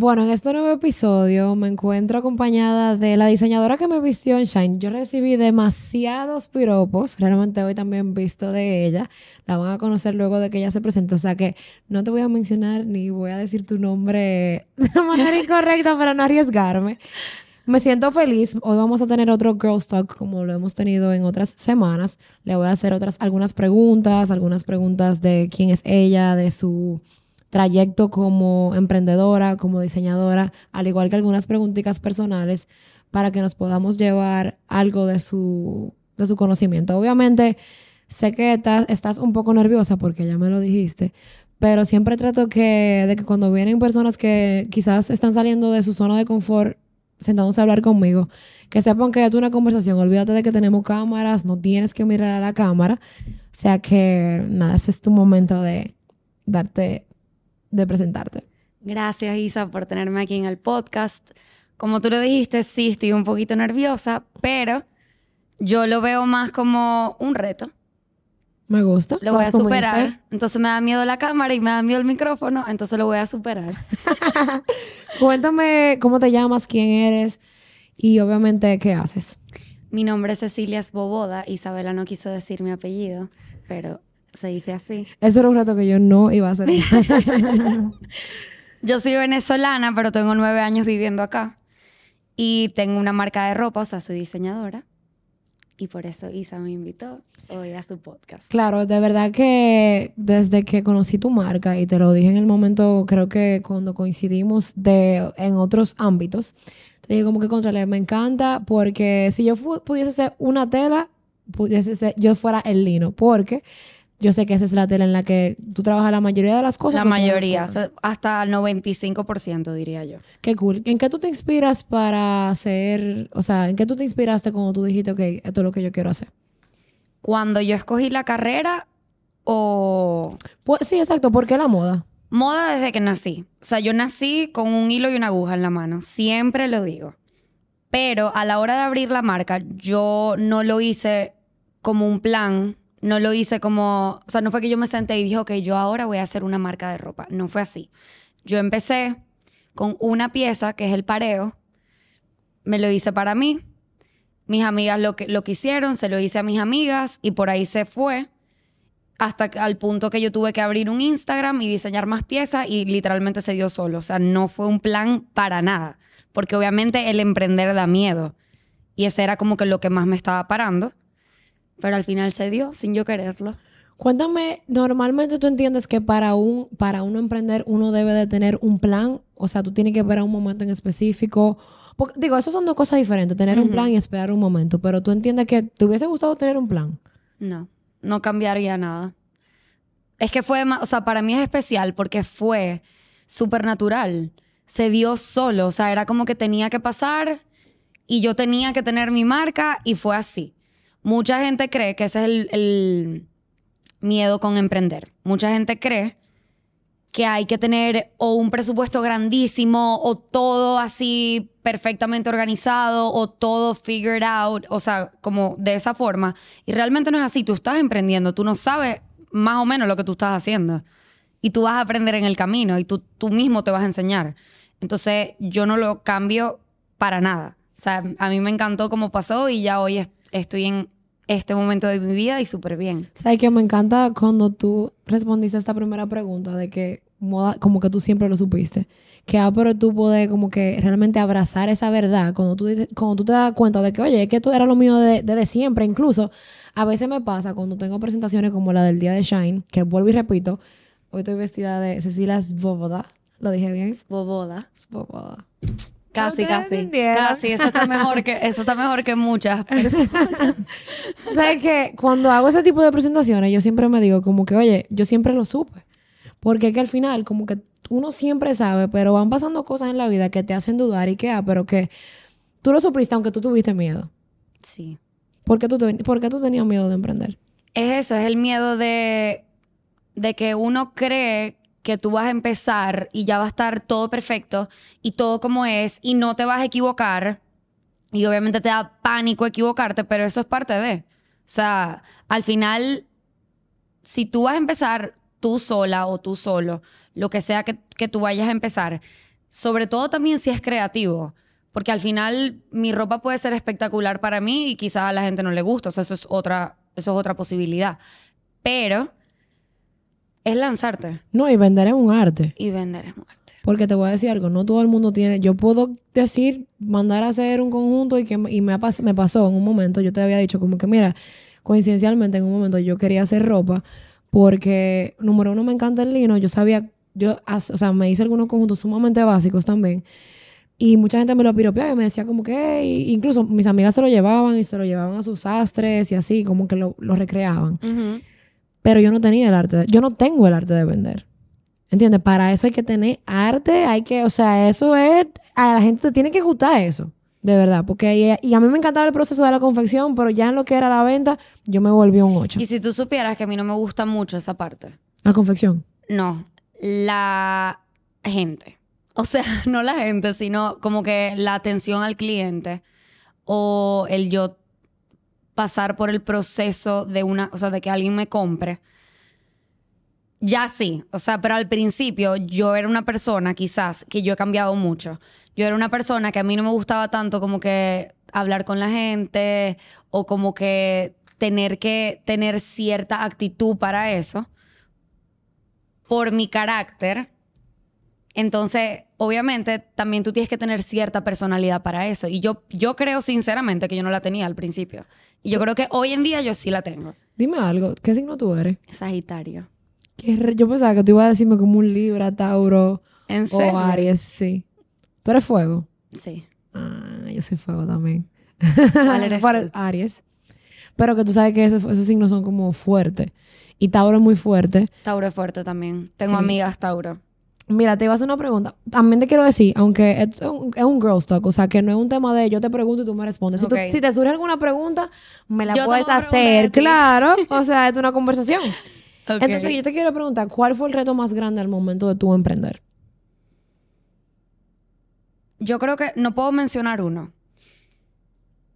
Bueno, en este nuevo episodio me encuentro acompañada de la diseñadora que me vistió en Shine. Yo recibí demasiados piropos. Realmente hoy también visto de ella. La van a conocer luego de que ella se presente. O sea que no te voy a mencionar ni voy a decir tu nombre de manera incorrecta para no arriesgarme. Me siento feliz. Hoy vamos a tener otro Girl Talk como lo hemos tenido en otras semanas. Le voy a hacer otras algunas preguntas, algunas preguntas de quién es ella, de su trayecto como emprendedora, como diseñadora, al igual que algunas preguntitas personales para que nos podamos llevar algo de su, de su conocimiento. Obviamente, sé que estás, estás un poco nerviosa porque ya me lo dijiste, pero siempre trato que, de que cuando vienen personas que quizás están saliendo de su zona de confort, sentándose a hablar conmigo, que sepan que es una conversación. Olvídate de que tenemos cámaras, no tienes que mirar a la cámara. O sea que, nada, ese es tu momento de darte de presentarte. Gracias, Isa, por tenerme aquí en el podcast. Como tú lo dijiste, sí, estoy un poquito nerviosa, pero yo lo veo más como un reto. Me gusta. Lo voy a superar. Entonces me da miedo la cámara y me da miedo el micrófono, entonces lo voy a superar. Cuéntame cómo te llamas, quién eres y obviamente qué haces. Mi nombre es Cecilia Boboda. Isabela no quiso decir mi apellido, pero se dice así. Ese era un rato que yo no iba a hacer. yo soy venezolana, pero tengo nueve años viviendo acá. Y tengo una marca de ropa, o sea, soy diseñadora. Y por eso Isa me invitó hoy a su podcast. Claro, de verdad que desde que conocí tu marca, y te lo dije en el momento, creo que cuando coincidimos de, en otros ámbitos, te dije como que contra me encanta porque si yo pudiese ser una tela, pudiese ser, yo fuera el lino, porque yo sé que esa es la tela en la que tú trabajas la mayoría de las cosas. La mayoría, hasta el 95% diría yo. Qué cool. ¿En qué tú te inspiras para hacer, o sea, en qué tú te inspiraste cuando tú dijiste, ok, esto es lo que yo quiero hacer? Cuando yo escogí la carrera o... Pues, sí, exacto. ¿Por qué la moda? Moda desde que nací. O sea, yo nací con un hilo y una aguja en la mano. Siempre lo digo. Pero a la hora de abrir la marca, yo no lo hice como un plan no lo hice como, o sea, no fue que yo me senté y dije, ok, yo ahora voy a hacer una marca de ropa. No fue así. Yo empecé con una pieza que es el pareo. Me lo hice para mí. Mis amigas lo, que, lo hicieron, se lo hice a mis amigas y por ahí se fue hasta al punto que yo tuve que abrir un Instagram y diseñar más piezas y literalmente se dio solo. O sea, no fue un plan para nada. Porque obviamente el emprender da miedo. Y ese era como que lo que más me estaba parando. Pero al final se dio sin yo quererlo. Cuéntame, normalmente tú entiendes que para, un, para uno emprender uno debe de tener un plan, o sea, tú tienes que esperar un momento en específico. digo, eso son dos cosas diferentes, tener un plan y esperar un momento, pero tú entiendes que te hubiese gustado tener un plan. No, no cambiaría nada. Es que fue, o sea, para mí es especial porque fue súper natural. Se dio solo, o sea, era como que tenía que pasar y yo tenía que tener mi marca y fue así. Mucha gente cree que ese es el, miedo con emprender. Mucha gente cree que hay que tener o un presupuesto grandísimo o todo así perfectamente organizado o todo figured out, o sea, como de esa forma. Y realmente no es así. Tú estás emprendiendo, tú no sabes más o menos lo que tú estás haciendo. Y tú vas a aprender en el camino y tú, tú mismo te vas a enseñar. Entonces, yo no lo cambio para nada. O sea, a mí me encantó cómo pasó y ya hoy estoy en este momento de mi vida y súper bien. ¿Sabes que Me encanta cuando tú respondiste a esta primera pregunta de que moda, como que tú siempre lo supiste. Que ah, pero tú puedes como que realmente abrazar esa verdad cuando tú, cuando tú te das cuenta de que, oye, es que esto era lo mío desde de, siempre. Incluso a veces me pasa cuando tengo presentaciones como la del día de Shine, que vuelvo y repito, hoy estoy vestida de Cecilia Svoboda. ¿Lo dije bien? Svoboda. Svoboda. Casi, casi. Casi, eso está mejor que, eso está mejor que muchas ¿Sabes que Cuando hago ese tipo de presentaciones, yo siempre me digo como que, oye, yo siempre lo supe. Porque es que al final, como que uno siempre sabe, pero van pasando cosas en la vida que te hacen dudar y que, ah, pero que tú lo supiste aunque tú tuviste miedo. Sí. ¿Por qué tú, ¿por qué tú tenías miedo de emprender? Es eso, es el miedo de, de que uno cree que tú vas a empezar y ya va a estar todo perfecto y todo como es y no te vas a equivocar. Y obviamente te da pánico equivocarte, pero eso es parte de. O sea, al final, si tú vas a empezar tú sola o tú solo, lo que sea que, que tú vayas a empezar, Sobre todo también si es creativo. Porque al final mi ropa puede ser espectacular para mí y quizás a la gente no le gusta. O sea, eso es otra, eso es otra posibilidad. Pero es lanzarte No, y vender es un arte. y vender es muerte. Porque te voy a decir algo, no todo el mundo tiene. Yo puedo decir, mandar a hacer un conjunto y que y me, pas- me pasó en un momento. Yo te había dicho, como que mira, coincidencialmente en un momento yo quería hacer ropa porque, número uno, me encanta el lino. Yo sabía, yo, o sea, me hice algunos conjuntos sumamente básicos también. Y mucha gente me lo piropeaba y me decía como que, "Hey", incluso mis amigas se lo llevaban y se lo llevaban a sus sastres y así, como que lo, lo recreaban. Pero yo no tenía el arte, de- yo no tengo el arte de vender. ¿Entiendes? Para eso hay que tener arte, hay que, o sea, eso es, a la gente te tiene que gustar eso, de verdad, porque y, y a mí me encantaba el proceso de la confección, pero ya en lo que era la venta, yo me volví un 8. Y si tú supieras que a mí no me gusta mucho esa parte. La confección. No, la gente. O sea, no la gente, sino como que la atención al cliente o el yo pasar por el proceso de una, o sea, de que alguien me compre. Ya sí, o sea, pero al principio yo era una persona, quizás, que yo he cambiado mucho. Yo era una persona que a mí no me gustaba tanto como que hablar con la gente o como que tener que tener cierta actitud para eso por mi carácter. Entonces, obviamente, también tú tienes que tener cierta personalidad para eso. Y yo, yo creo sinceramente que yo no la tenía al principio. Y yo creo que hoy en día yo sí la tengo. Dime algo, ¿qué signo tú eres? Sagitario. Qué re- Yo pensaba que tú ibas a decirme como un Libra, Tauro ¿En serio? o Aries, sí. ¿Tú eres fuego? Sí. Ah, yo soy fuego también. ¿Cuál eres tú? Aries. Pero que tú sabes que esos, esos signos son como fuertes. Y Tauro es muy fuerte. Tauro es fuerte también. Tengo Sí. amigas Tauro. Mira, te iba a hacer una pregunta. También te quiero decir, aunque es un, es un girl talk, o sea, que no es un tema de yo te pregunto y tú me respondes. Si, tú- Ok. si te surge alguna pregunta, me la Yo puedes hacer, claro. O sea, es una conversación. Entonces, yo te quiero preguntar, ¿cuál fue el reto más grande al momento de tu emprender? Yo creo que no puedo mencionar uno.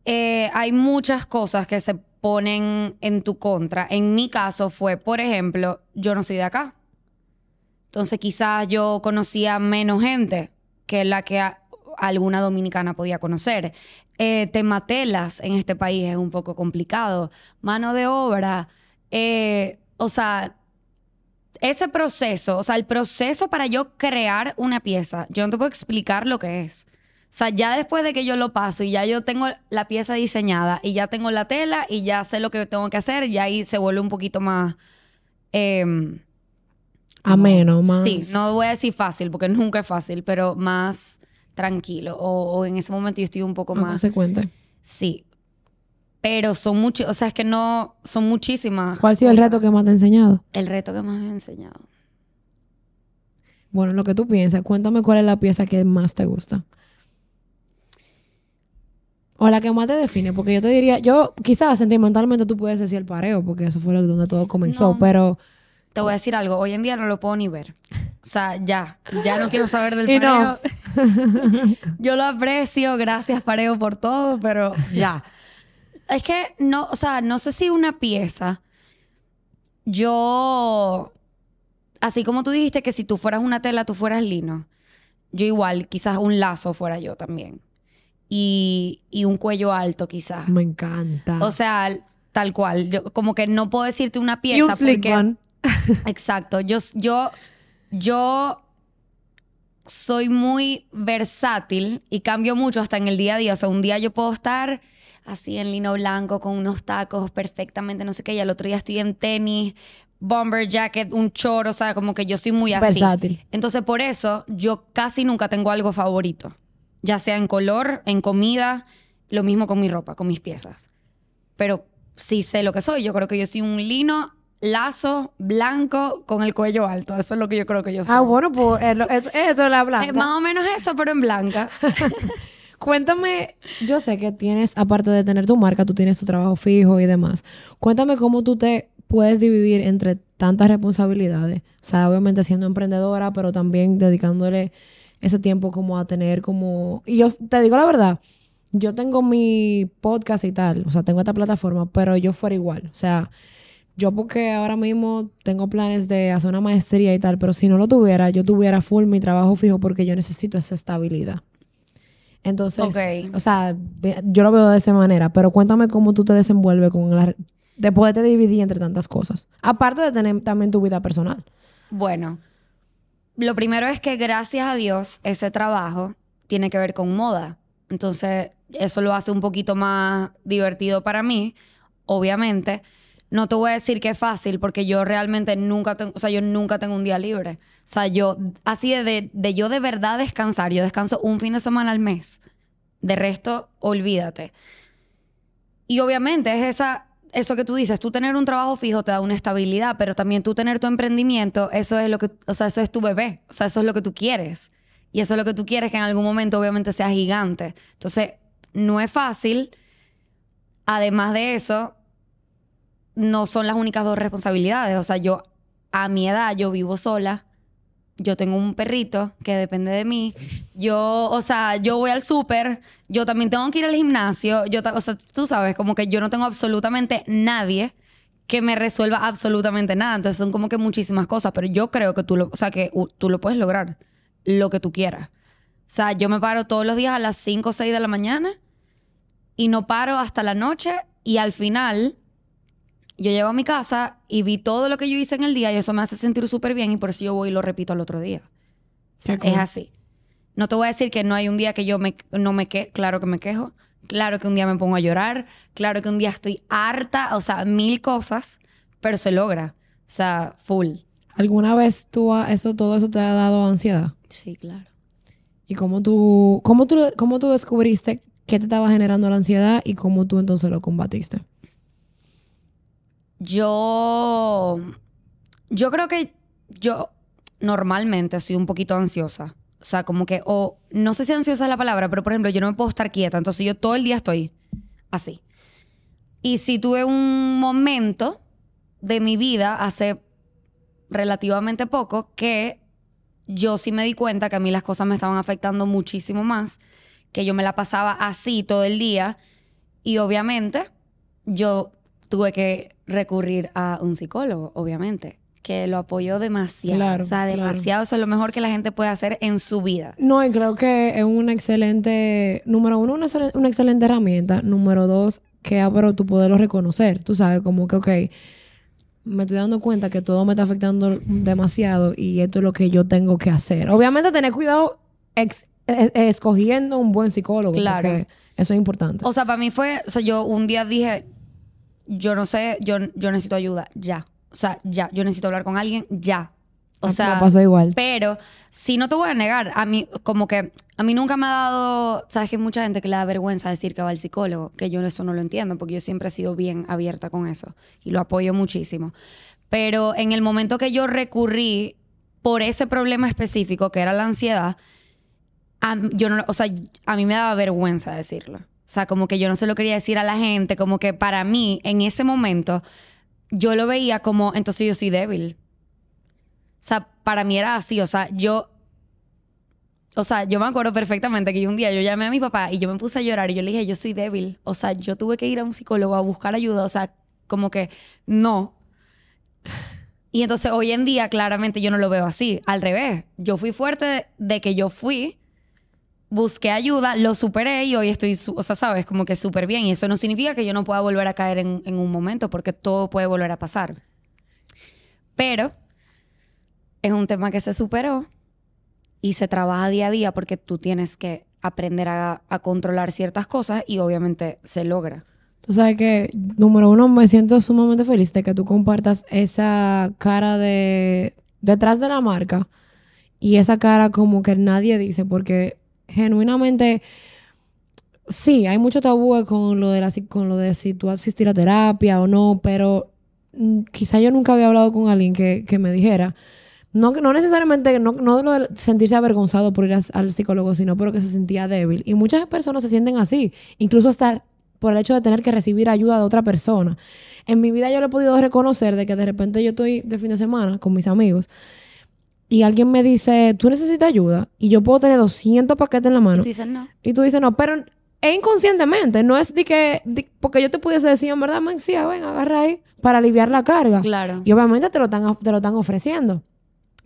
Eh, hay muchas cosas que se ponen en tu contra. En mi caso fue, por ejemplo, yo no soy de acá. Entonces quizás yo conocía menos gente que la que alguna dominicana podía conocer. Eh, tema telas en este país es un poco complicado. Mano de obra. eh, o sea, ese proceso, o sea, el proceso para yo crear una pieza, yo no te puedo explicar lo que es. O sea, ya después de que yo lo paso y ya yo tengo la pieza diseñada y ya tengo la tela y ya sé lo que tengo que hacer, y ahí se vuelve un poquito más... em, Ameno, más. Sí, no voy a decir fácil porque nunca es fácil, pero más tranquilo. O, o en ese momento yo estoy un poco más más... consecuente. Sí. Pero son muchos, o sea, es que no, son muchísimas. ¿Cuál ha sido el reto que más te ha enseñado? El reto que más me ha enseñado. Bueno, lo que tú piensas, cuéntame cuál es la pieza que más te gusta. O la que más te define, porque yo te diría, yo quizás sentimentalmente tú puedes decir el pareo, porque eso fue lo- donde todo comenzó, No. pero Te voy a decir algo, hoy en día no lo puedo ni ver. O sea, ya, ya no quiero saber del Y no. pareo. Yo lo aprecio, gracias pareo por todo, pero ya. Es que no, o sea, no sé si una pieza, yo, así como tú dijiste que si tú fueras una tela, tú fueras lino, yo igual, quizás un lazo fuera yo también. Y, y un cuello alto quizás. me encanta. O sea, tal cual. Yo como que no puedo decirte una pieza y un porque... Exacto. Yo, yo, yo soy muy versátil y cambio mucho hasta en el día a día. O sea, un día yo puedo estar así en lino blanco con unos tacos perfectamente, no sé qué, y al otro día estoy en tenis, bomber jacket, un choro, o sea, como que yo soy muy así. Versátil. Entonces, por eso, yo casi nunca tengo algo favorito. Ya sea en color, en comida, lo mismo con mi ropa, con mis piezas. Pero sí sé lo que soy. Yo creo que yo soy un lino lazo blanco con el cuello alto. Eso es lo que yo creo que yo soy. Ah, bueno, pues esto es la blanca. Eh, más o menos eso, pero en blanca. Cuéntame, yo sé que tienes, aparte de tener tu marca, tú tienes tu trabajo fijo y demás. Cuéntame cómo tú te puedes dividir entre tantas responsabilidades. O sea, obviamente siendo emprendedora, pero también dedicándole ese tiempo como a tener como... Y yo te digo la verdad, yo tengo mi podcast y tal, o sea, tengo esta plataforma, pero yo fuera igual. O sea, yo porque ahora mismo tengo planes de hacer una maestría y tal, pero si no lo tuviera, yo tuviera full mi trabajo fijo porque yo necesito esa estabilidad. Entonces, o sea, yo lo veo de esa manera, pero cuéntame cómo tú te desenvuelves con la de poderte dividir entre tantas cosas. Aparte de tener también tu vida personal. Bueno, lo primero es que gracias a Dios ese trabajo tiene que ver con moda. Entonces, eso lo hace un poquito más divertido para mí, obviamente. No te voy a decir que es fácil porque yo realmente nunca tengo, o sea, yo nunca tengo un día libre. O sea, yo, así de, de, de yo de verdad descansar, yo descanso un fin de semana al mes. De resto, olvídate. Y obviamente es esa, eso que tú dices, tú tener un trabajo fijo te da una estabilidad, pero también tú tener tu emprendimiento, eso es lo que, o sea, eso es tu bebé, o sea, eso es lo que tú quieres. Y eso es lo que tú quieres que en algún momento obviamente sea gigante. Entonces, no es fácil. Además de eso, no son las únicas dos responsabilidades. O sea, yo a mi edad, yo vivo sola. Yo tengo un perrito que depende de mí. Yo, o sea, yo voy al súper. Yo también tengo que ir al gimnasio. Yo, o sea, tú sabes, como que yo no tengo absolutamente nadie que me resuelva absolutamente nada. Entonces son como que muchísimas cosas. Pero yo creo que tú lo, o sea, que uh, tú lo puedes lograr. Lo que tú quieras. O sea, yo me paro todos los días a las 5 o 6 de la mañana y no paro hasta la noche y al final yo llego a mi casa y vi todo lo que yo hice en el día y eso me hace sentir súper bien y por eso yo voy y lo repito al otro día. O sea, es así. No te voy a decir que no hay un día que yo me, no me que, claro que me quejo, claro que un día me pongo a llorar, claro que un día estoy harta, o sea, mil cosas, pero se logra. O sea, full. ¿Alguna vez tú ha- eso todo eso te ha dado ansiedad? Sí, claro. ¿Y cómo tú cómo tú cómo tú descubriste qué te estaba generando la ansiedad y cómo tú entonces lo combatiste? Yo, yo creo que yo normalmente soy un poquito ansiosa. O sea, como que, o no sé si ansiosa es la palabra, pero por ejemplo, yo no me puedo estar quieta. Entonces yo todo el día estoy así. Y si tuve un momento de mi vida hace relativamente poco que yo sí me di cuenta que a mí las cosas me estaban afectando muchísimo más, que yo me la pasaba así todo el día y obviamente yo tuve que recurrir a un psicólogo, obviamente, que lo apoyó demasiado. Claro, o sea, claro. demasiado. Eso es lo mejor que la gente puede hacer en su vida. No, y creo que es una excelente, número uno, una, excel- una excelente herramienta. Número dos, que abro tu poderlo reconocer. Tú sabes, como que, ok, me estoy dando cuenta que todo me está afectando demasiado y esto es lo que yo tengo que hacer. Obviamente, tener cuidado ex- escogiendo un buen psicólogo. Claro. Porque eso es importante. O sea, para mí fue, o sea, yo un día dije, yo no sé, yo, yo necesito ayuda, ya. O sea, ya, yo necesito hablar con alguien, ya. O sea, me pasó igual. Pero si no te voy a negar, a mí como que a mí nunca me ha dado, sabes que hay mucha gente que le da vergüenza decir que va al psicólogo, que yo eso no lo entiendo porque yo siempre he sido bien abierta con eso y lo apoyo muchísimo. Pero en el momento que yo recurrí por ese problema específico que era la ansiedad, a, yo no, o sea, a mí me daba vergüenza decirlo. O sea, como que yo no se lo quería decir a la gente, como que para mí en ese momento yo lo veía como entonces yo soy débil. O sea, para mí era así. O sea, yo. O sea, yo me acuerdo perfectamente que un día yo llamé a mi papá y yo me puse a llorar y yo le dije, yo soy débil. O sea, yo tuve que ir a un psicólogo a buscar ayuda. O sea, como que no. Y entonces hoy en día claramente yo no lo veo así. Al revés. Yo fui fuerte de, de que yo fui, busqué ayuda, lo superé y hoy estoy, o sea, sabes, como que súper bien. Y eso no significa que yo no pueda volver a caer en, en un momento porque todo puede volver a pasar. Pero es un tema que se superó y se trabaja día a día porque tú tienes que aprender a, a controlar ciertas cosas y obviamente se logra. Tú sabes que, número uno, me siento sumamente feliz de que tú compartas esa cara de detrás de la marca y esa cara como que nadie dice, porque genuinamente, sí, hay mucho tabú con lo de, la, con lo de si tú asistir a terapia o no, pero mm, quizá yo nunca había hablado con alguien que, que me dijera, no, que- no necesariamente, no, no lo de sentirse avergonzado por ir a- al psicólogo, sino porque se sentía débil. Y muchas personas se sienten así, incluso hasta por el hecho de tener que recibir ayuda de otra persona. En mi vida yo lo he podido reconocer de que de repente yo estoy de fin de semana con mis amigos y alguien me dice, tú necesitas ayuda y yo puedo tener 200 paquetes en la Y mano tú dices, no. y tú dices, no, pero e inconscientemente, no es de que, de- porque yo te pudiese decir, en verdad, man, sí, ven, agarra ahí para aliviar la carga. Claro. Y obviamente te lo están, te lo están ofreciendo.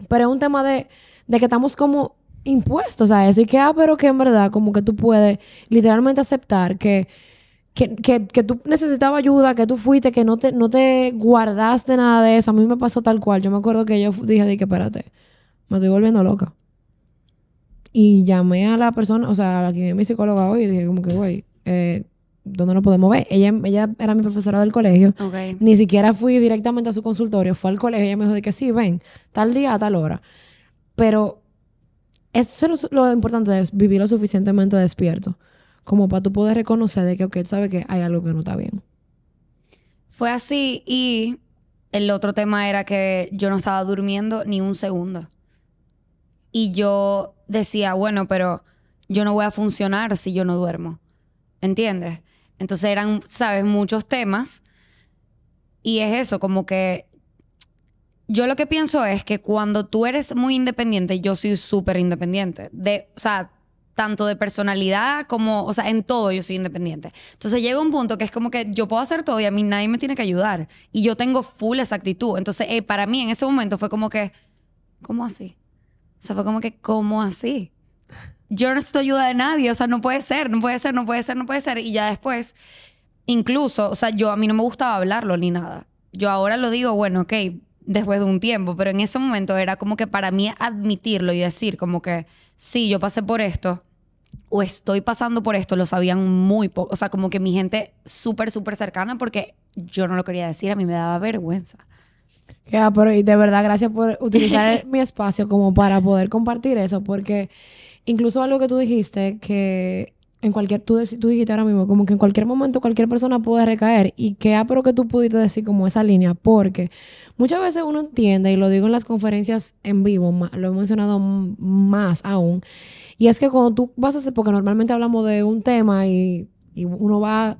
Pero es un tema de, de que estamos como impuestos a eso y que, ah, pero que en verdad como que tú puedes literalmente aceptar que, que, que, que tú necesitabas ayuda, que tú fuiste, que no te, no te guardaste nada de eso. A mí me pasó tal cual. Yo me acuerdo que yo dije, de que espérate, me estoy volviendo loca. Y llamé a la persona, o sea, a la que es mi psicóloga hoy y dije como que, güey, eh, ¿dónde nos podemos ver? Ella, ella era mi profesora del colegio. Ok. Ni siquiera fui directamente a su consultorio, fue al colegio y ella me dijo de que sí, ven, tal día a tal hora. Pero eso es lo, lo importante, es vivir lo suficientemente despierto, como para tú poder reconocer de que, ok, tú sabes que hay algo que no está bien. Fue así y el otro tema era que yo no estaba durmiendo ni un segundo. Y yo decía, bueno, pero yo no voy a funcionar si yo no duermo. ¿Entiendes? Entonces eran, sabes, muchos temas. Y es eso, como que yo lo que pienso es que cuando tú eres muy independiente, yo soy súper independiente. De, o sea, tanto de personalidad como, o sea, en todo yo soy independiente. Entonces llega un punto que es como que yo puedo hacer todo y a mí nadie me tiene que ayudar. Y yo tengo full esa actitud. Entonces, eh, para mí en ese momento fue como que, ¿cómo así? Fue como que, ¿cómo así? Yo no necesito ayuda de nadie. O sea, no puede ser, no puede ser, no puede ser, no puede ser. Y ya después, incluso, o sea, yo a mí no me gustaba hablarlo ni nada. Yo ahora lo digo, bueno, ok, después de un tiempo, pero en ese momento era como que para mí admitirlo y decir como que, sí, yo pasé por esto o estoy pasando por esto, lo sabían muy poco. O sea, como que mi gente súper, súper cercana porque yo no lo quería decir, a mí me daba vergüenza. Que, ah, pero y de verdad, gracias por utilizar mi espacio como para poder compartir eso, porque incluso algo que tú dijiste, que en cualquier, tú, tú dijiste ahora mismo, como que en cualquier momento cualquier persona puede recaer, y que, ah, pero que tú pudiste decir como esa línea, porque muchas veces uno entiende, y lo digo en las conferencias en vivo, lo he mencionado más aún, y es que cuando tú vas a hacer, porque normalmente hablamos de un tema y, y uno va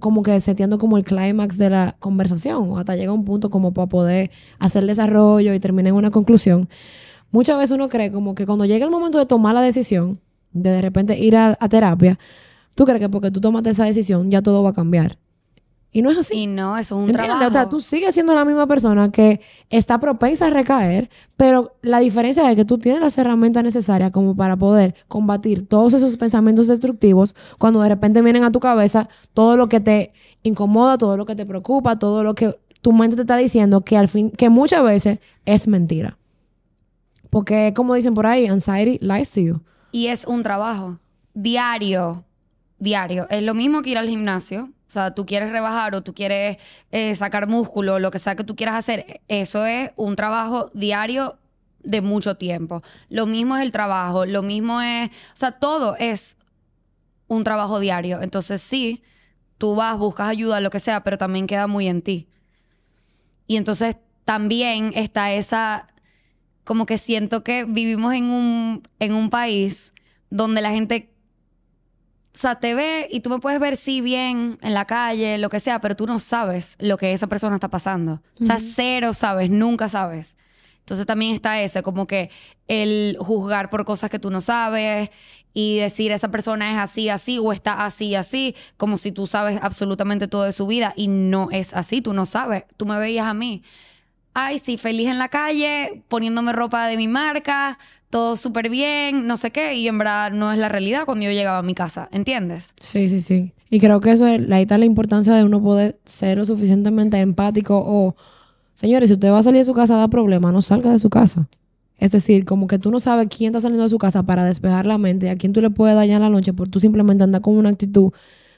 como que seteando como el clímax de la conversación o hasta llega un punto como para poder hacer el desarrollo y terminar en una conclusión. Muchas veces uno cree como que cuando llega el momento de tomar la decisión, de de repente ir a, a terapia, tú crees que porque tú tomaste esa decisión ya todo va a cambiar. Y no es así. Y no, eso es un ¿Entiendes? trabajo. O sea, tú sigues siendo la misma persona que está propensa a recaer, pero la diferencia es que tú tienes las herramientas necesarias como para poder combatir todos esos pensamientos destructivos cuando de repente vienen a tu cabeza todo lo que te incomoda, todo lo que te preocupa, todo lo que tu mente te está diciendo que al fin, que muchas veces es mentira. Porque como dicen por ahí, anxiety lies to you. Y es un trabajo diario, diario. Es lo mismo que ir al gimnasio. O sea, tú quieres rebajar o tú quieres eh, sacar músculo, lo que sea que tú quieras hacer. Eso es un trabajo diario de mucho tiempo. Lo mismo es el trabajo, lo mismo es, o sea, todo es un trabajo diario. Entonces sí, tú vas, buscas ayuda, lo que sea, pero también queda muy en ti. Y entonces también está esa, como que siento que vivimos en un, en un país donde la gente, o sea, te ve y tú me puedes ver sí bien en la calle, lo que sea, pero tú no sabes lo que esa persona está pasando. O sea, cero sabes, nunca sabes. Entonces también está ese, como que el juzgar por cosas que tú no sabes y decir esa persona es así, así o está así, así, como si tú sabes absolutamente todo de su vida y no es así, tú no sabes. Tú me veías a mí. Ay, sí, feliz en la calle, poniéndome ropa de mi marca, todo súper bien, no sé qué, y en verdad no es la realidad cuando yo llegaba a mi casa, ¿entiendes? Sí, sí, sí. Y creo que eso es, ahí está la importancia de uno poder ser lo suficientemente empático o, señores, si usted va a salir de su casa a dar problemas, no salga de su casa. Es decir, como que tú no sabes quién está saliendo de su casa para despejar la mente, a quién tú le puedes dañar la noche, porque tú simplemente andas con una actitud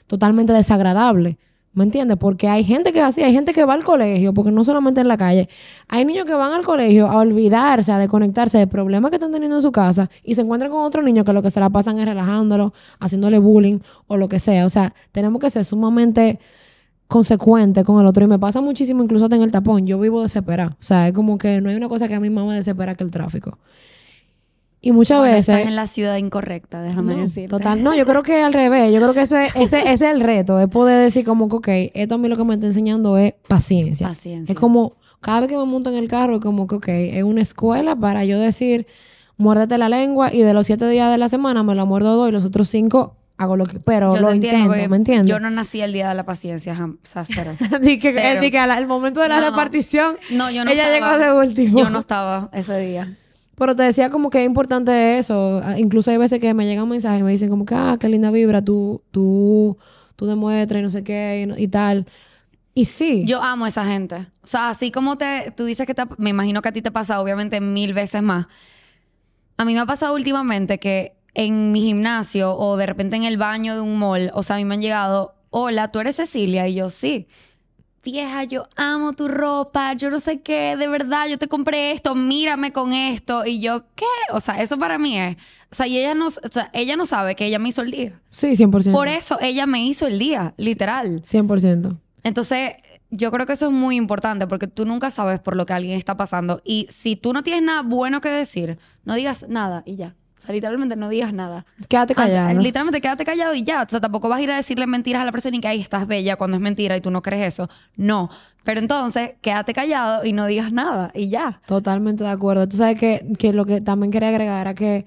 totalmente desagradable. ¿Me entiendes? Porque hay gente que así, hay gente que va al colegio, porque no solamente en la calle, hay niños que van al colegio a olvidarse, a desconectarse de problemas que están teniendo en su casa y se encuentran con otro niño que lo que se la pasan es relajándolo, haciéndole bullying o lo que sea. O sea, tenemos que ser sumamente consecuentes con el otro y me pasa muchísimo incluso hasta en el tapón. Yo vivo desesperada. O sea, es como que no hay una cosa que a mí más me desespera que el tráfico. Y muchas Bueno, veces... Estás en la ciudad incorrecta, déjame No, decirte. Total, no, yo creo que al revés. Yo creo que ese, ese, ese es el reto, es poder decir como que, ok, esto a mí lo que me está enseñando es paciencia. Paciencia. Es como, cada vez que me monto en el carro, es como que, ok, es una escuela para yo decir, muérdete la lengua y de los siete días de la semana me la muerdo dos y los otros cinco hago lo que... Pero Yo lo entiendo, intento, ¿me entiendes? Yo no nací el día de la paciencia, jam- o sea, cero. Que, Cero. que al momento de la No. repartición, No, yo no ella estaba. llegó de último. Yo no estaba ese día. Pero te decía como que es importante eso. Ah, Incluso hay veces que me llegan mensajes y me dicen como que, ah, qué linda vibra, tú, tú, tú demuestras y no sé qué y, tal. Y sí. Yo amo a esa gente. O sea, así como te, tú dices que te, me imagino que a ti te pasa, obviamente, mil veces más. A mí me ha pasado últimamente que en mi gimnasio o de repente en el baño de un mall, o sea, a mí me han llegado, hola, tú eres Cecilia. Y yo, sí. Vieja, yo amo tu ropa, yo no sé qué, de verdad, yo te compré esto, mírame con esto. Y yo, ¿qué? O sea, eso para mí es. O sea, y ella no, o sea, ella no sabe que ella me hizo el día. Sí, 100%. Por eso ella me hizo el día, literal. 100%. Entonces, yo creo que eso es muy importante porque tú nunca sabes por lo que alguien está pasando. Y si tú no tienes nada bueno que decir, no digas nada y ya. O sea, literalmente no digas nada. Quédate callado. Ah, literalmente quédate callado y ya. O sea, tampoco vas a ir a decirle mentiras a la persona y que ahí estás bella cuando es mentira y tú no crees eso. No. Pero entonces, quédate callado y no digas nada y ya. Totalmente de acuerdo. Tú sabes que, que lo que también quería agregar era que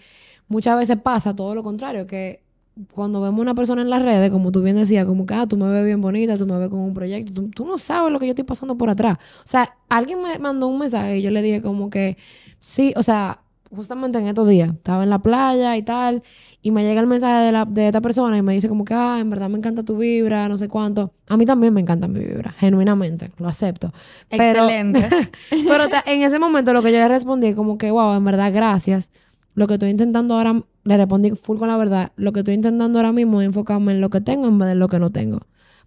muchas veces pasa todo lo contrario, que cuando vemos una persona en las redes, como tú bien decías, como que, ah, tú me ves bien bonita, tú me ves con un proyecto, tú, tú no sabes lo que yo estoy pasando por atrás. O sea, alguien me mandó un mensaje y yo le dije como que, sí, o sea, justamente en estos días, estaba en la playa y tal, y me llega el mensaje de, la, de esta persona y me dice como que, ah, en verdad me encanta tu vibra, no sé cuánto. A mí también me encanta mi vibra, genuinamente, lo acepto. Pero- Excelente. pero ta- en ese momento lo que yo le respondí es como que, wow, en verdad, gracias. Lo que estoy intentando ahora, le respondí full con la verdad, lo que estoy intentando ahora mismo es enfocarme en lo que tengo en vez de en lo que no tengo.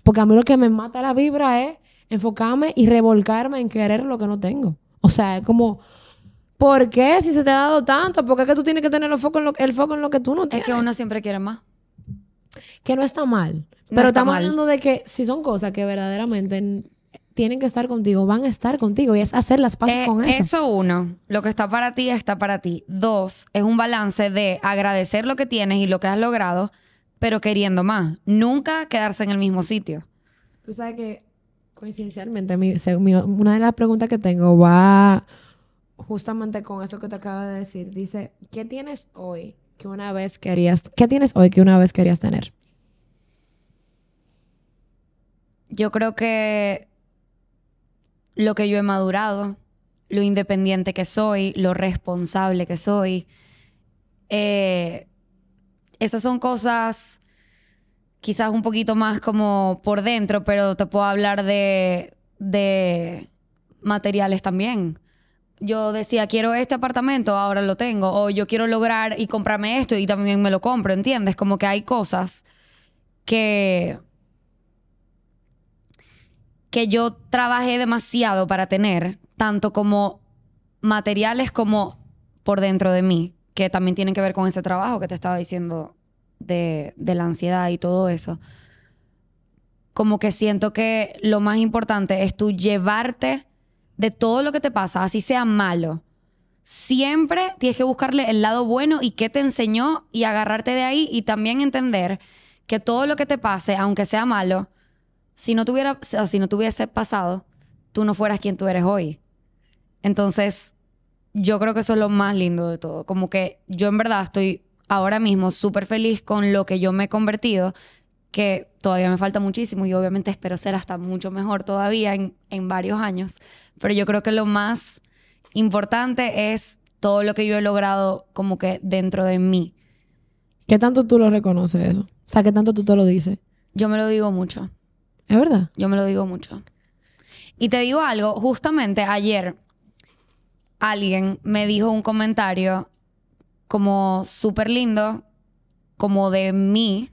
Porque a mí lo que me mata la vibra es enfocarme y revolcarme en querer lo que no tengo. O sea, es como, ¿por qué si se te ha dado tanto? ¿Por qué es que tú tienes que tener el foco en lo, el foco en lo que tú no es tienes? que uno siempre quiere más. Que no está mal. No pero está estamos mal. hablando de que si son cosas que verdaderamente tienen que estar contigo, van a estar contigo y es hacer las paces Eh, con eso. Eso uno, lo que está para ti está para ti. Dos, es un balance de agradecer lo que tienes y lo que has logrado, pero queriendo más. Nunca quedarse en el mismo sitio. Tú sabes que coincidencialmente mi- se- mi- una de las preguntas que tengo va justamente con eso que te acabo de decir. Dice, ¿qué tienes hoy que una vez querías, qué tienes hoy que una vez querías tener? Yo creo que lo que yo he madurado, lo independiente que soy, lo responsable que soy, eh, esas son cosas quizás un poquito más como por dentro, pero te puedo hablar de, de materiales también. Yo decía, quiero este apartamento, ahora lo tengo, o yo quiero lograr y comprarme esto y también me lo compro, ¿entiendes? Como que hay cosas que que yo trabajé demasiado para tener, tanto como materiales como por dentro de mí, que también tienen que ver con ese trabajo que te estaba diciendo de, de la ansiedad y todo eso. Como que siento que lo más importante es tú llevarte de todo lo que te pasa, así sea malo. Siempre tienes que buscarle el lado bueno y qué te enseñó y agarrarte de ahí y también entender que todo lo que te pase, aunque sea malo, si no tuviera, si no tuviese pasado, tú no fueras quien tú eres hoy. Entonces, yo creo que eso es lo más lindo de todo. Como que yo en verdad estoy ahora mismo súper feliz con lo que yo me he convertido, que todavía me falta muchísimo y obviamente espero ser hasta mucho mejor todavía en, en varios años. Pero yo creo que lo más importante es todo lo que yo he logrado como que dentro de mí. ¿Qué tanto tú lo reconoces eso? O sea, ¿qué tanto tú te lo dices? Yo me lo digo mucho. ¿Es verdad? Yo me lo digo mucho. Y te digo algo, justamente ayer alguien me dijo un comentario como súper lindo, como de mí,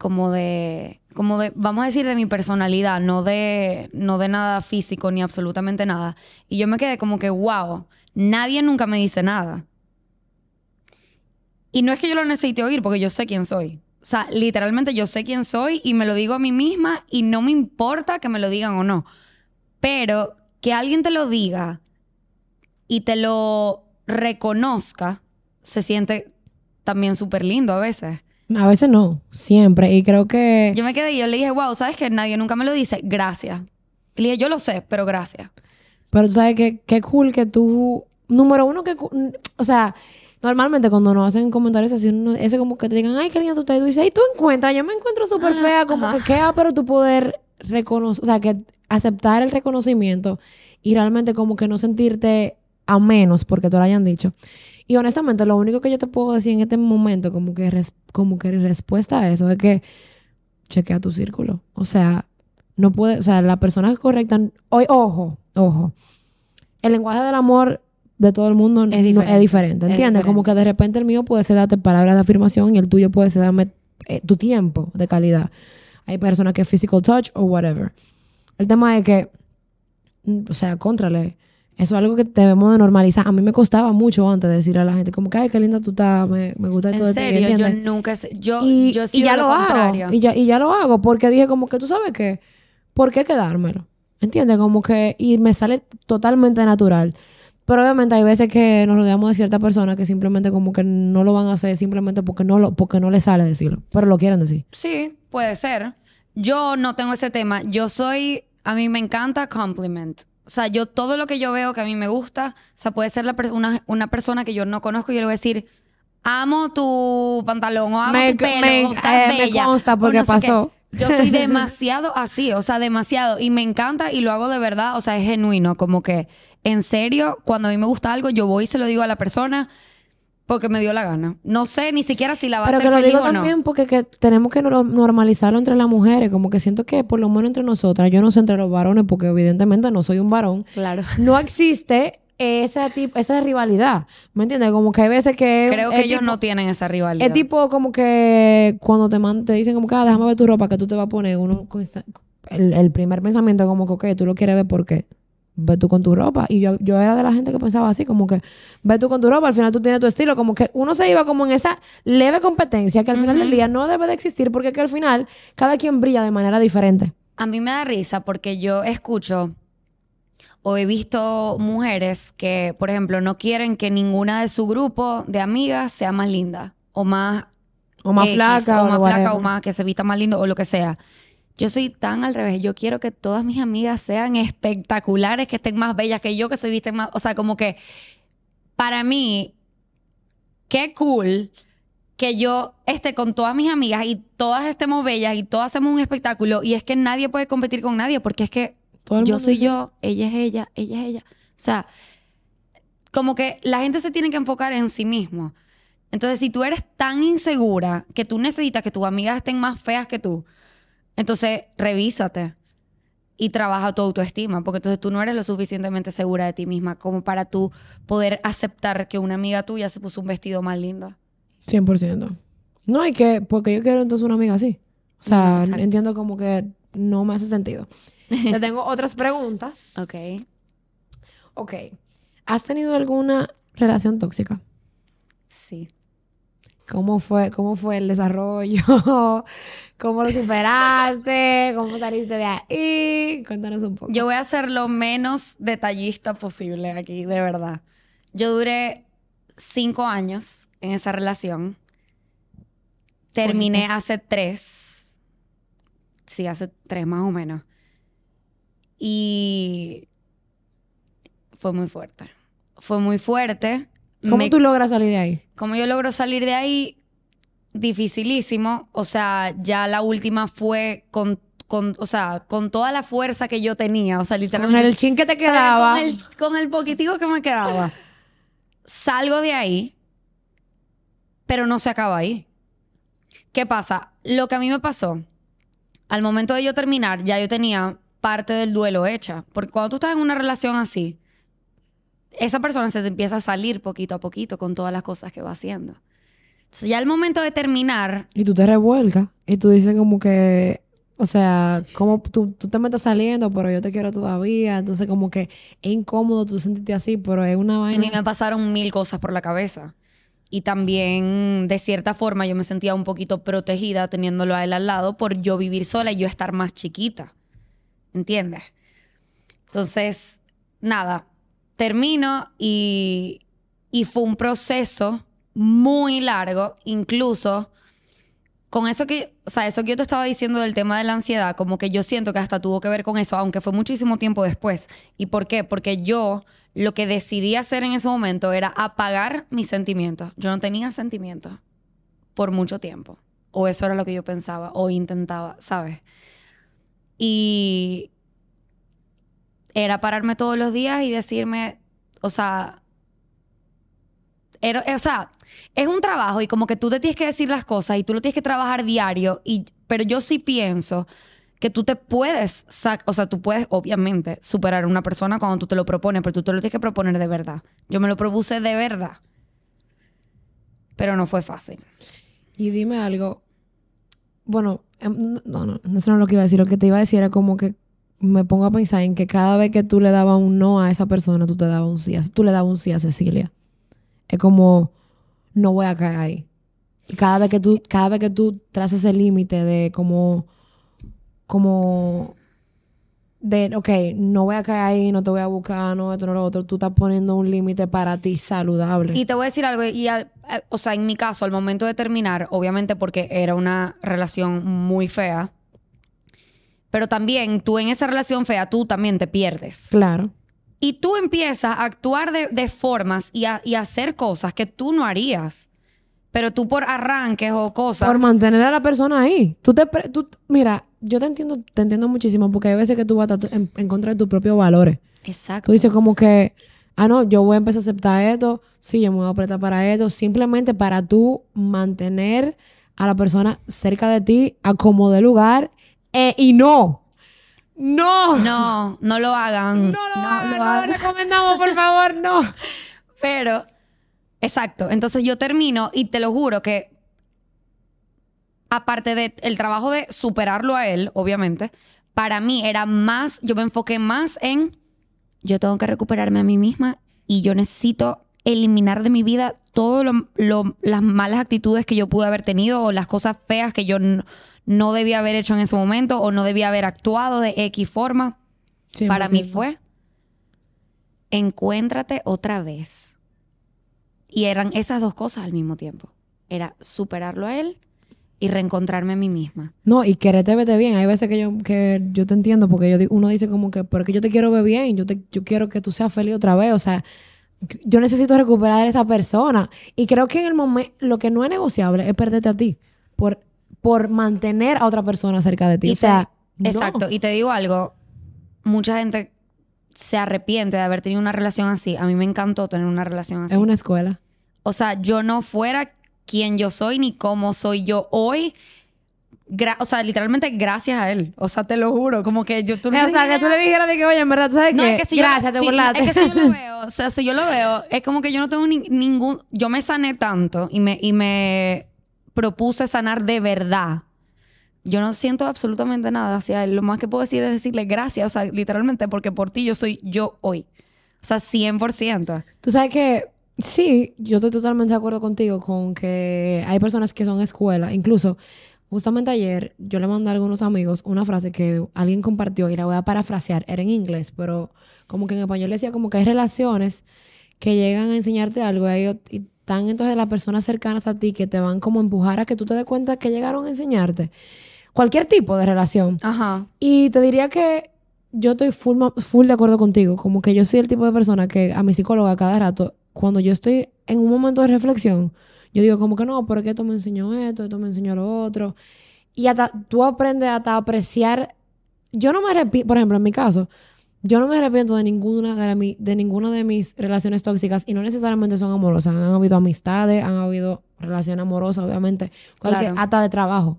como de, como de, vamos a decir de mi personalidad, no de, no de nada físico ni absolutamente nada. Y yo me quedé como que, wow, nadie nunca me dice nada. Y no es que yo lo necesite oír, porque yo sé quién soy. O sea, literalmente yo sé quién soy y me lo digo a mí misma y no me importa que me lo digan o no. Pero que alguien te lo diga y te lo reconozca, se siente también súper lindo a veces. A veces no, siempre. Y creo que... Yo me quedé y yo le dije, wow, ¿sabes que Nadie nunca me lo dice. Gracias. Y le dije, yo lo sé, pero gracias. Pero tú sabes que qué cool que tú... Número uno, que... O sea, normalmente cuando nos hacen comentarios así, uno- ese como que te digan, ay, qué linda tú estás, y tú dices, ay, tú encuentras, yo me encuentro súper fea, como ajá. que queda, pero tú poder reconocer, o sea, que aceptar el reconocimiento y realmente como que no sentirte a menos porque te lo hayan dicho. Y honestamente, lo único que yo te puedo decir en este momento, como que, res- como que respuesta a eso, es que chequea tu círculo. O sea, no puede, o sea, la persona correcta, hoy, ojo, ojo, el lenguaje del amor de todo el mundo diferente. es diferente, Es ¿entiendes? Como que de repente el mío puede ser darte palabras de afirmación y el tuyo puede ser darme eh, tu tiempo de calidad. Hay personas que es physical touch o whatever. El tema es que, mm, o sea, contrale. Eso es algo que debemos de normalizar. A mí me costaba mucho antes decirle a la gente como que, ay, qué linda tú estás, me, me gusta todo En de ti", serio, yo nunca sé. Yo, y, yo y ya lo, lo contrario. hago. Y ya, y ya lo hago porque dije como que tú sabes que, ¿por qué quedármelo? ¿Entiendes? Como que, y me sale totalmente natural. Pero obviamente hay veces que nos rodeamos de ciertas personas que simplemente como que no lo van a hacer simplemente porque no, lo, porque no les sale decirlo. Pero lo quieren decir. Sí, puede ser. Yo no tengo ese tema. Yo soy, a mí me encanta compliment. O sea, yo todo lo que yo veo que a mí me gusta, o sea, puede ser la per- una, una persona que yo no conozco y yo le voy a decir, amo tu pantalón o amo Me- tu pelo, me- o estás eh, me bella. consta porque no pasó. Yo soy demasiado así, o sea, demasiado. Y me encanta y lo hago de verdad, o sea, es genuino. Como que, en serio, cuando a mí me gusta algo, yo voy y se lo digo a la persona porque me dio la gana. No sé ni siquiera si la va a Pero hacer que lo digo no. también porque que tenemos que nor- normalizarlo entre las mujeres. Como que siento que por lo menos entre nosotras, yo no sé entre los varones porque evidentemente no soy un varón. Claro. no existe esa, tip- esa rivalidad. ¿Me entiendes? Como que hay veces que... Creo es que ellos tipo- no tienen esa rivalidad. Es tipo como que cuando te, man- te dicen como que, ah, déjame ver tu ropa que tú te vas a poner, uno el, el primer pensamiento como que, ok, tú lo quieres ver porque ve tú con tu ropa. Y yo, yo era de la gente que pensaba así, como que ve tú con tu ropa, al final tú tienes tu estilo, como que uno se iba como en esa leve competencia que al final del Ujú. día no debe de existir porque que al final cada quien brilla de manera diferente. A mí me da risa porque yo escucho o he visto mujeres que, por ejemplo, no quieren que ninguna de su grupo de amigas sea más linda o más O más X, flaca o más whatever. flaca o más que se vista más lindo o lo que sea. Yo soy tan al revés. Yo quiero que todas mis amigas sean espectaculares, que estén más bellas que yo, que se visten más. O sea, como que para mí, qué cool que yo esté con todas mis amigas y todas estemos bellas y todas hacemos un espectáculo. Y es que nadie puede competir con nadie porque es que yo soy yo, ella es ella, ella es ella. O sea, como que la gente se tiene que enfocar en sí mismo. Entonces, si tú eres tan insegura que tú necesitas que tus amigas estén más feas que tú, entonces revísate y trabaja tu autoestima, porque entonces tú no eres lo suficientemente segura de ti misma como para tú poder aceptar que una amiga tuya se puso un vestido más lindo. 100%. No, y que, porque yo quiero entonces una amiga así. O sea, Mm, exacto. entiendo como que no me hace sentido. Te tengo otras preguntas. Ok. Ok. ¿Has tenido alguna relación tóxica? Sí. ¿Cómo fue, cómo fue el desarrollo? ¿Cómo lo superaste? ¿Cómo saliste de ahí? Cuéntanos un poco. Yo voy a ser lo menos detallista posible aquí, de verdad. Yo duré cinco años en esa relación. Terminé hace tres. Sí, hace tres más o menos. Y fue muy fuerte. Fue muy fuerte. ¿Cómo Me- tú logras salir de ahí? ¿Cómo yo logro salir de ahí? Dificilísimo. O sea, ya la última fue con, con, o sea, con toda la fuerza que yo tenía. O sea, Con literalmente. el chin que te o sea, quedaba. Con el, con el poquitico que me quedaba. Salgo de ahí, pero no se acaba ahí. ¿Qué pasa? Lo que a mí me pasó, al momento de yo terminar, ya yo tenía parte del duelo hecha. Porque cuando tú estás en una relación así, esa persona se te empieza a salir poquito a poquito con todas las cosas que va haciendo. Entonces, ya al momento de terminar, Y tú te revuelcas. Y tú dices como que, o sea, como tú, tú te me estás saliendo, pero yo te quiero todavía. Entonces como que es incómodo tú sentirte así, pero es una a vaina. mí me pasaron mil cosas por la cabeza. Y también, de cierta forma, yo me sentía un poquito protegida teniéndolo a él al lado por yo vivir sola y yo estar más chiquita. ¿Entiendes? Entonces, nada, termino y, y fue un proceso muy largo, incluso con eso que, o sea, eso que yo te estaba diciendo del tema de la ansiedad, como que yo siento que hasta tuvo que ver con eso, aunque fue muchísimo tiempo después. ¿Y por qué? Porque yo lo que decidí hacer en ese momento era apagar mis sentimientos. Yo no tenía sentimientos por mucho tiempo. O eso era lo que yo pensaba o intentaba, ¿sabes? Y era pararme todos los días y decirme, o sea, era, o sea, es un trabajo y como que tú te tienes que decir las cosas y tú lo tienes que trabajar diario, y, pero yo sí pienso que tú te puedes, o sea, tú puedes obviamente superar a una persona cuando tú te lo propones, pero tú te lo tienes que proponer de verdad. Yo me lo propuse de verdad, pero no fue fácil. Y dime algo, bueno, em, no, no, eso no es lo que iba a decir, lo que te iba a decir era como que me pongo a pensar en que cada vez que tú le dabas un no a esa persona, tú te dabas un sí, tú le dabas un sí a Cecilia. Es como, no voy a caer ahí. Y cada vez que tú, cada vez que tú trazas ese límite de como, como, de, ok, no voy a caer ahí, no te voy a buscar, no, esto, no, lo otro, tú estás poniendo un límite para ti saludable. Y te voy a decir algo, y eh, o sea, en mi caso, al momento de terminar, obviamente porque era una relación muy fea, pero también tú en esa relación fea, tú también te pierdes. Claro. Y tú empiezas a actuar de, formas y a, hacer cosas que tú no harías. Pero tú por arranques o cosas. Por mantener a la persona ahí. Tú te. Tú, mira, yo te entiendo, te entiendo muchísimo porque hay veces que tú vas a en, en contra de tus propios valores. Exacto. Tú dices como que. Ah, no, yo voy a empezar a aceptar esto. Sí, yo me voy a apretar para esto. Simplemente para tú mantener a la persona cerca de ti, a como de lugar eh, y no. No. No, no lo hagan. No lo, hagan, no lo recomendamos, por favor, no. Pero, exacto. Entonces yo termino y te lo juro que, aparte del trabajo de superarlo a él, obviamente, para mí era más, yo me enfoqué más en, yo tengo que recuperarme a mí misma y yo necesito eliminar de mi vida todas las malas actitudes que yo pude haber tenido o las cosas feas que yo no debía haber hecho en ese momento o no debía haber actuado de X forma. Para mí fue, encuéntrate otra vez. Y eran esas dos cosas al mismo tiempo. Era superarlo a él y reencontrarme a mí misma. No, y quererte verte bien. Hay veces que yo, que yo te entiendo porque yo, uno dice como que, porque yo te quiero ver bien, yo, te, yo quiero que tú seas feliz otra vez. O sea, yo necesito recuperar a esa persona. Y creo que en el momento, lo que no es negociable es perderte a ti. Por por mantener a otra persona cerca de ti. o sea, exacto. Y te digo algo, mucha gente se arrepiente de haber tenido una relación así. A mí me encantó tener una relación así. Es una escuela. O sea, yo no fuera quien yo soy ni cómo soy yo hoy. o sea, literalmente gracias a él. O sea, te lo juro. Como que yo... Tú o sea, que tú le dijeras de que, oye, en verdad, ¿tú sabes no, Es que si gracias, te burlaste. Es que si yo lo veo, o sea, si yo lo veo, es como que yo no tengo ningún... Yo me sané tanto y me, y me propuse sanar de verdad, yo no siento absolutamente nada hacia él. Lo más que puedo decir es decirle gracias, o sea, literalmente, porque por ti yo soy yo hoy. O sea, 100%. Tú sabes que sí, yo estoy totalmente de acuerdo contigo con que hay personas que son escuela. Incluso, justamente ayer, yo le mandé a algunos amigos una frase que alguien compartió y la voy a parafrasear. Era en inglés, pero como que en español decía como que hay relaciones que llegan a enseñarte algo y, están entonces las personas cercanas a ti que te van como a empujar a que tú te des cuenta que llegaron a enseñarte. Cualquier tipo de relación. Ajá. Y te diría que yo estoy full, full de acuerdo contigo. Como que yo soy el tipo de persona que a mi psicóloga cada rato, cuando yo estoy en un momento de reflexión, yo digo como que no, porque esto me enseñó esto, esto me enseñó lo otro. Y hasta tú aprendes hasta a apreciar. Yo no me arrepiento, por ejemplo, en mi caso, yo no me arrepiento de ninguna de, de ninguna de mis relaciones tóxicas y no necesariamente son amorosas. Han habido amistades, han habido relaciones amorosas, obviamente, hasta de trabajo.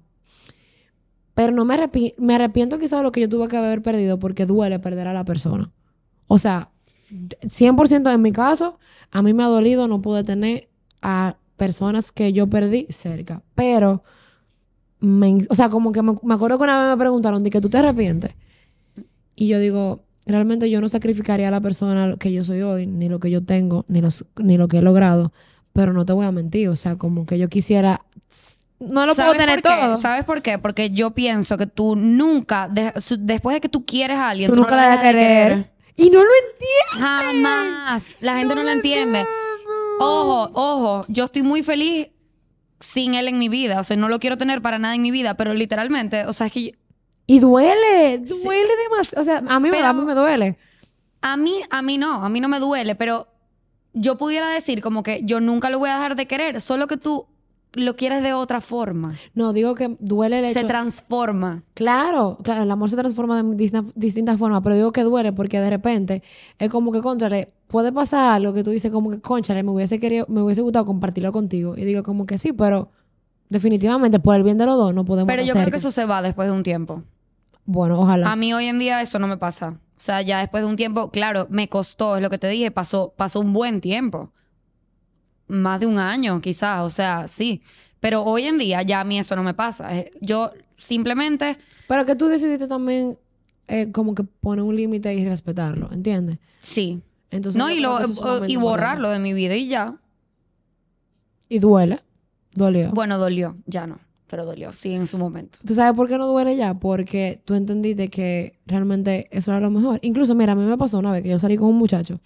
Pero no me, arrepiento, me arrepiento quizás de lo que yo tuve que haber perdido porque duele perder a la persona. O sea, 100% en mi caso, a mí me ha dolido no pude tener a personas que yo perdí cerca. Pero, o sea, como que me, me acuerdo que una vez me preguntaron, ¿de que tú te arrepientes? Y yo digo, realmente yo no sacrificaría a la persona que yo soy hoy, ni lo que yo tengo, ni, los, ni lo que he logrado, pero no te voy a mentir, o sea, como que yo quisiera... No lo puedo tener todo. ¿Sabes por qué? Porque yo pienso que tú nunca, después de que tú quieres a alguien, tú, nunca la dejas querer. Y no lo entiendes. Jamás. La gente no, lo entiende. Ojo, ojo, yo estoy muy feliz sin él en mi vida. O sea, no lo quiero tener para nada en mi vida, pero literalmente, o sea, es que y duele, duele demasiado. O sea, a mí, me, me duele. A mí, a mí no, a mí no me duele, pero yo pudiera decir como que yo nunca lo voy a dejar de querer, solo que tú lo quieres de otra forma. No, digo que duele el hecho... Se transforma. Claro, claro, el amor se transforma de distintas, distintas formas, pero digo que duele porque de repente es como que, contrale, puede pasar algo que tú dices como que, conchale, me hubiese querido, me hubiese gustado compartirlo contigo. Y digo como que sí, pero definitivamente por el bien de los dos no podemos Pero yo hacer creo que eso se va después de un tiempo. Bueno, ojalá. A mí hoy en día eso no me pasa. O sea, ya después de un tiempo, claro, me costó, es lo que te dije, pasó, pasó un buen tiempo. Más de un año, quizás, o sea, sí. Pero hoy en día ya a mí eso no me pasa. Eh, Yo simplemente, Pero que tú decidiste también eh, como que poner un límite y respetarlo, ¿entiendes? sí. Entonces, No, y, lo, y borrarlo de mi vida y ya. Y duele. Dolió. Bueno, dolió, ya no, pero dolió, sí, en su momento. ¿Tú sabes por qué no duele ya? Porque tú entendiste que realmente eso era lo mejor. Incluso, mira, a mí me pasó una vez que yo salí con un muchacho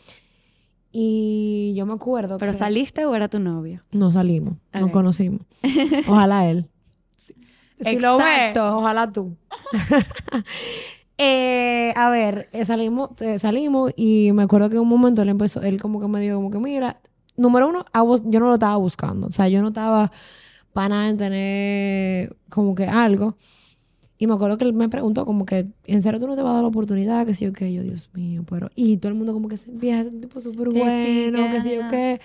y yo me acuerdo ¿Pero que saliste o era tu novio? no salimos, nos Ok. conocimos. Ojalá él. Si, si lo ve, Exacto. ojalá tú. Eh, a ver, eh, salimos, eh, salimos y me acuerdo que en un momento él empezó, él como que me dijo como que mira, número uno, yo no lo estaba buscando, o sea, yo no estaba para nada en tener como que algo. Y me acuerdo que él me preguntó como que, ¿en serio tú no te vas a dar la oportunidad? Que sí o qué, yo, Dios mío, pero... Y todo el mundo como que se empieza, es un tipo súper sí, bueno, que sí o no. qué.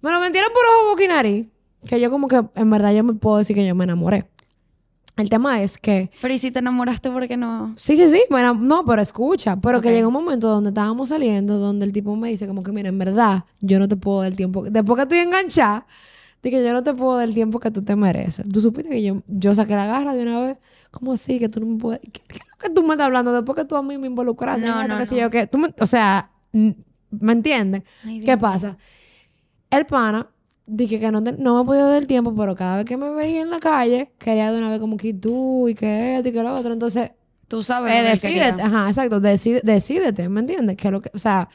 Me lo mentieron por ojo, nariz. Que yo como que, en verdad, yo me puedo decir que yo me enamoré. El tema es que Pero ¿y si te enamoraste por qué no? Sí, sí, sí. Bueno, no, pero escucha. Pero que llegó un momento donde estábamos saliendo, donde el tipo me dice como que, mira, en verdad, yo no te puedo dar el tiempo. Después que estoy enganchada, de que yo no te puedo dar el tiempo que tú te mereces. Tú supiste que yo, yo saqué la garra de una vez. ¿Cómo así? Que tú no me puedes... ¿Qué, qué es lo que tú me estás hablando? Después que tú a mí me involucraste No, no, sé no. yo, que tú me- O sea, ¿me entiendes? Ay, ¿Qué pasa? El pana dije que no, te- no me podía dar el tiempo, pero cada vez que me veía en la calle, quería de una vez como que tú y que esto y que lo otro. Entonces, Tú sabes eh, que decídete, ajá, exacto, decide- decídete, ¿me entiendes? Que lo que, o sea,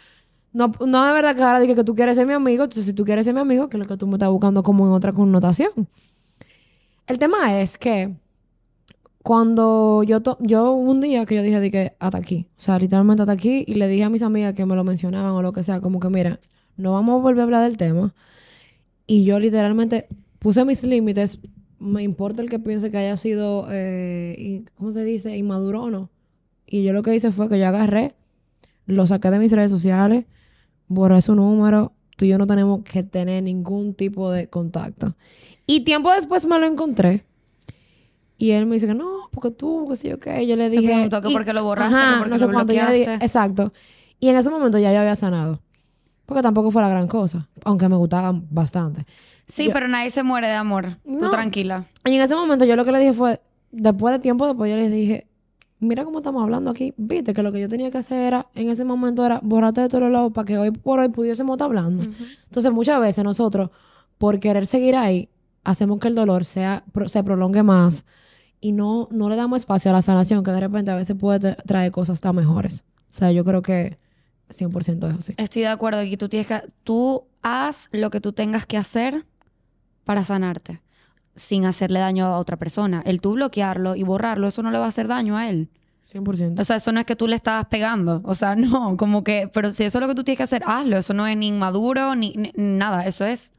no, no es verdad que ahora dije que tú quieres ser mi amigo, entonces si tú quieres ser mi amigo, que es lo que tú me estás buscando como en otra connotación. El tema es que cuando yo, to- yo un día que yo dije, dije, hasta aquí, o sea, literalmente hasta aquí, y le dije a mis amigas que me lo mencionaban o lo que sea, como que mira, no vamos a volver a hablar del tema. Y yo literalmente puse mis límites, me importa el que piense que haya sido, eh, ¿cómo se dice? Inmaduro o no. Y yo lo que hice fue que yo agarré, lo saqué de mis redes sociales, borré su número, tú y yo no tenemos que tener ningún tipo de contacto. Y tiempo después me lo encontré. Y él me dice que no, porque tú, que sí, ok. Yo le dije. preguntó que y- por qué lo borraste, ajá, que no sé lo cuánto. Yo le dije, exacto. Y en ese momento ya yo había sanado. Porque tampoco fue la gran cosa. Aunque me gustaban bastante. Sí, Yo- pero nadie se muere de amor. No. Tú tranquila. Y en ese momento yo lo que le dije fue, después de tiempo después yo le dije, mira cómo estamos hablando aquí. Viste que lo que yo tenía que hacer era, en ese momento era borrarte de todos lados para que hoy por hoy pudiésemos estar hablando. Entonces muchas veces nosotros, por querer seguir ahí, hacemos que el dolor sea, pro- se prolongue más y no, no le damos espacio a la sanación que de repente a veces puede tra- traer cosas hasta mejores. O sea, yo creo que 100% es así. Estoy de acuerdo aquí. Tú tienes que, tú haz lo que tú tengas que hacer para sanarte, sin hacerle daño a otra persona. El tú bloquearlo y borrarlo, eso no le va a hacer daño a él. 100%. O sea, eso no es que tú le estabas pegando. O sea, no, como que, pero si eso es lo que tú tienes que hacer, hazlo. Eso no es ni inmaduro ni, ni- nada. Eso es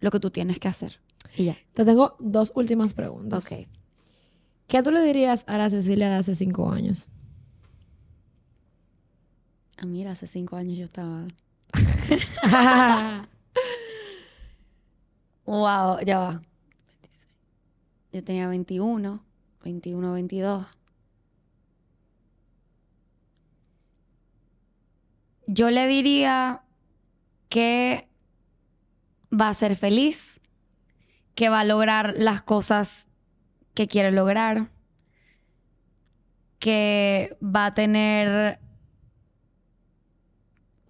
lo que tú tienes que hacer. Y ya. Te tengo dos últimas preguntas. Ok. ¿Qué tú le dirías a la Cecilia de hace cinco años? Ah, mira, hace cinco años yo estaba. Wow, ya va. Yo tenía 21, 21, 22. Yo le diría que va a ser feliz, que va a lograr las cosas que quiere lograr, que va a tener,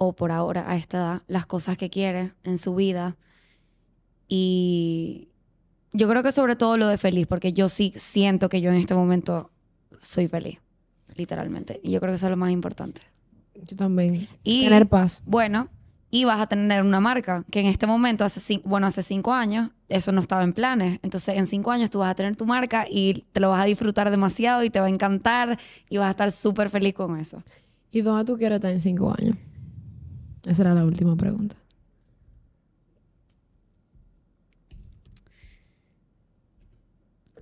o por ahora a esta edad, las cosas que quiere en su vida. Y yo creo que sobre todo lo de feliz, porque yo sí siento que yo en este momento soy feliz, literalmente. Y yo creo que eso es lo más importante. Yo también. Y Tener paz. bueno, y vas a tener una marca que en este momento, hace bueno, hace cinco años, eso no estaba en planes. Entonces, en cinco años tú vas a tener tu marca y te lo vas a disfrutar demasiado y te va a encantar y vas a estar súper feliz con eso. ¿Y dónde tú quieres estar en cinco años? Esa era la última pregunta.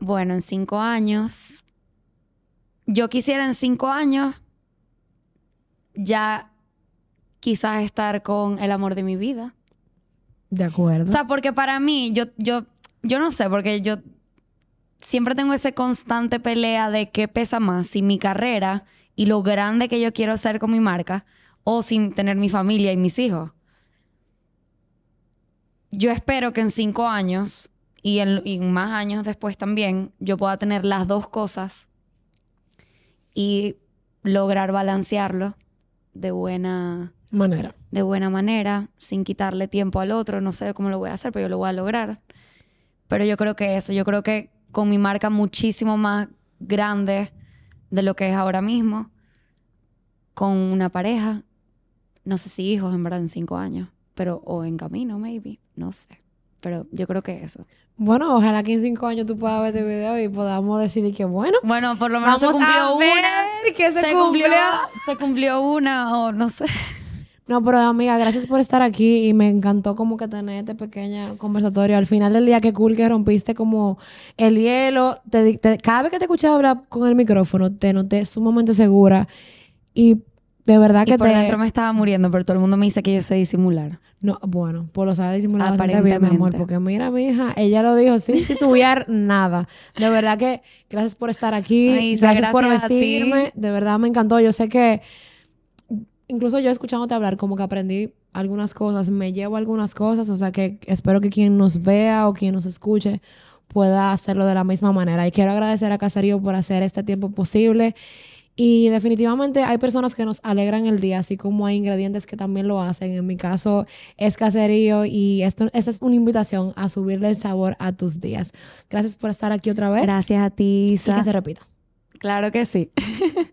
Bueno, en cinco años. Yo quisiera en cinco años ya quizás estar con el amor de mi vida. De acuerdo. O sea, porque para mí, yo, yo, yo no sé, porque yo siempre tengo ese constante pelea de qué pesa más, si mi carrera y lo grande que yo quiero ser con mi marca, o sin tener mi familia y mis hijos. Yo espero que en cinco años y en, y más años después también yo pueda tener las dos cosas y lograr balancearlo de buena manera. de buena manera, sin quitarle tiempo al otro. No sé cómo lo voy a hacer, pero yo lo voy a lograr. Pero yo creo que eso, yo creo que con mi marca muchísimo más grande de lo que es ahora mismo, con una pareja, no sé si hijos en verdad en cinco años, pero o en camino, maybe, no sé. Pero yo creo que eso. Bueno, ojalá que en cinco años tú puedas ver este video y podamos decidir que bueno. Bueno, por lo menos se Vamos cumplió a una. ver que se, cumplió, cumplió. se cumplió una o no sé. No, pero amiga, gracias por estar aquí y me encantó como que tener este pequeño conversatorio. Al final del día, qué cool que rompiste como el hielo. Te- cada vez que te escuchaba hablar con el micrófono, te noté sumamente segura y de verdad que Y por te... dentro me estaba muriendo, pero todo el mundo me dice que yo sé disimular. No, bueno, pues lo sabes disimular bastante bien, mi amor, porque mira, mi hija, ella lo dijo sin titubear nada. De verdad que gracias por estar aquí, Ay, gracias, por gracias ti. vestirme, de verdad me encantó. Yo sé que incluso yo escuchándote hablar, como que aprendí algunas cosas, me llevo algunas cosas, o sea que espero que quien nos vea o quien nos escuche pueda hacerlo de la misma manera. Y quiero agradecer a Casarío por hacer este tiempo posible. Y definitivamente hay personas que nos alegran el día, así como hay ingredientes que también lo hacen. En mi caso es caserío y esto, esta es una invitación a subirle el sabor a tus días. Gracias por estar aquí otra vez Gracias a ti, y Isa. que se repita. Claro que sí.